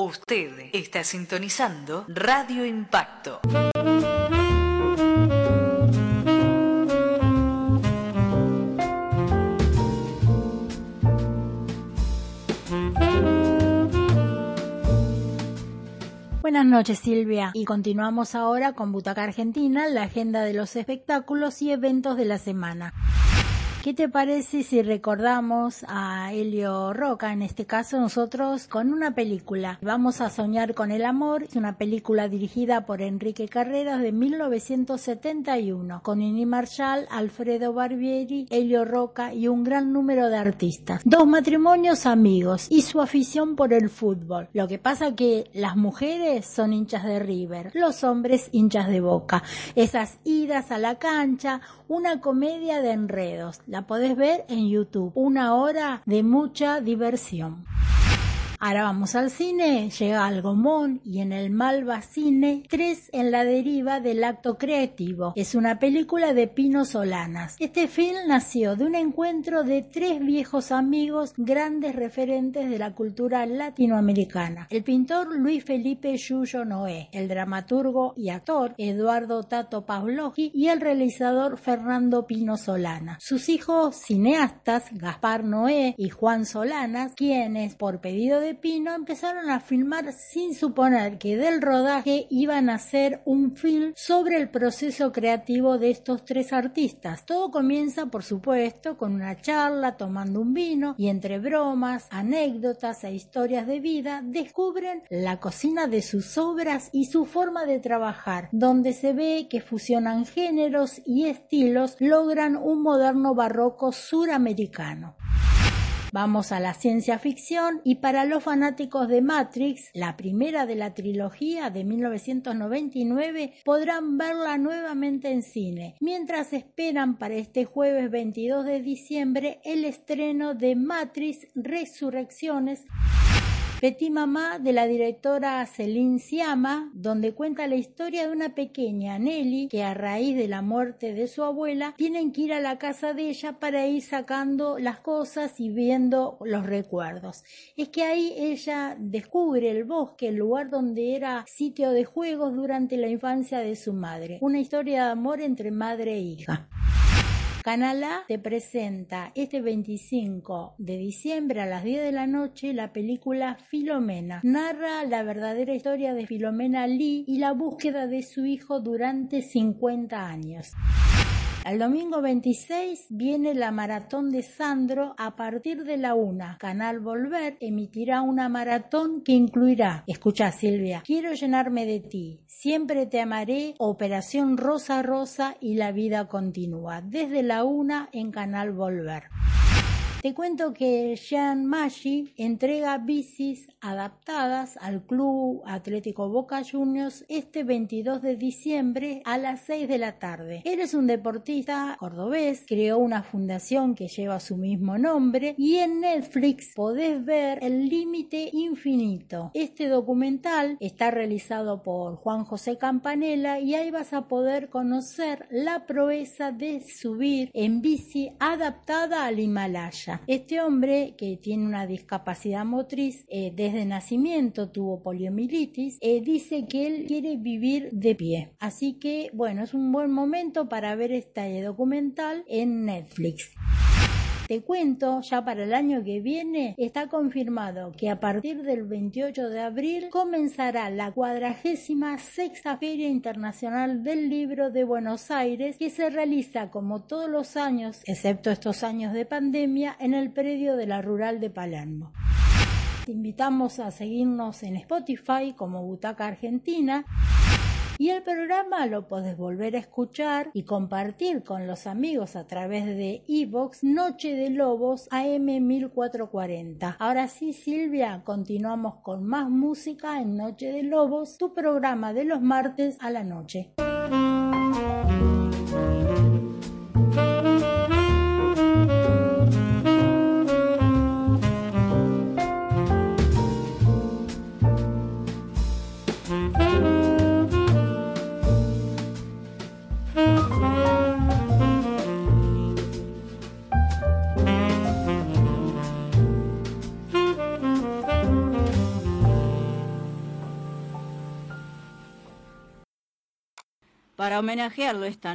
Usted está sintonizando Radio Impacto. Buenas noches Silvia y continuamos ahora con Butaca Argentina, la agenda de los espectáculos y eventos de la semana. ¿Qué te parece si recordamos a Helio Roca, en este caso nosotros, con una película? Vamos a soñar con el amor, es una película dirigida por Enrique Carreras de 1971, con Nini Marshall, Alfredo Barbieri, Helio Roca y un gran número de artistas. Dos matrimonios amigos y su afición por el fútbol. Lo que pasa que las mujeres son hinchas de River, los hombres hinchas de Boca. Esas idas a la cancha, una comedia de enredos la podés ver en YouTube. Una hora de mucha diversión. Ahora vamos al cine, llega al Gomón y en el Malva Cine, tres en la deriva del acto creativo. Es una película de Pino Solanas. Este film nació de un encuentro de tres viejos amigos, grandes referentes de la cultura latinoamericana. El pintor Luis Felipe Yuyo Noé, el dramaturgo y actor Eduardo Tato Pavlovsky y el realizador Fernando Pino Solana. Sus hijos cineastas, Gaspar Noé y Juan Solanas, quienes por pedido de Pino empezaron a filmar sin suponer que del rodaje iban a hacer un film sobre el proceso creativo de estos tres artistas. Todo comienza, por supuesto, con una charla tomando un vino y entre bromas, anécdotas e historias de vida descubren la cocina de sus obras y su forma de trabajar, donde se ve que fusionan géneros y estilos, logran un moderno barroco suramericano. Vamos a la ciencia ficción y para los fanáticos de Matrix, la primera de la trilogía de 1999, podrán verla nuevamente en cine, mientras esperan para este jueves 22 de diciembre el estreno de Matrix Resurrecciones Petit Mamá de la directora Celine Siama, donde cuenta la historia de una pequeña Nelly que a raíz de la muerte de su abuela tienen que ir a la casa de ella para ir sacando las cosas y viendo los recuerdos. Es que ahí ella descubre el bosque, el lugar donde era sitio de juegos durante la infancia de su madre. Una historia de amor entre madre e hija. Canal A te presenta este 25 de diciembre a las 10 de la noche la película Filomena. Narra la verdadera historia de Filomena Lee y la búsqueda de su hijo durante 50 años. El domingo 26 viene la maratón de Sandro a partir de la una. Canal Volver emitirá una maratón que incluirá, escucha Silvia, quiero llenarme de ti, siempre te amaré, Operación Rosa Rosa y la vida continúa, desde la una en Canal Volver. Te cuento que Jean Maggi entrega bicis adaptadas al Club Atlético Boca Juniors este 22 de diciembre a las 6 de la tarde. Eres un deportista cordobés, creó una fundación que lleva su mismo nombre y en Netflix podés ver El Límite Infinito. Este documental está realizado por Juan José Campanella y ahí vas a poder conocer la proeza de subir en bici adaptada al Himalaya. Este hombre, que tiene una discapacidad motriz eh, desde nacimiento, tuvo poliomielitis, eh, dice que él quiere vivir de pie. Así que, bueno, es un buen momento para ver este documental en Netflix. Te cuento, ya para el año que viene está confirmado que a partir del 28 de abril comenzará la cuadragésima sexta Feria Internacional del Libro de Buenos Aires que se realiza como todos los años, excepto estos años de pandemia, en el predio de la Rural de Palermo. Te invitamos a seguirnos en Spotify como Butaca Argentina y el programa lo podés volver a escuchar y compartir con los amigos a través de Evox Noche de Lobos AM 1440. Ahora sí, Silvia, continuamos con más música en Noche de Lobos, tu programa de los martes a la noche. Para homenajearlo esta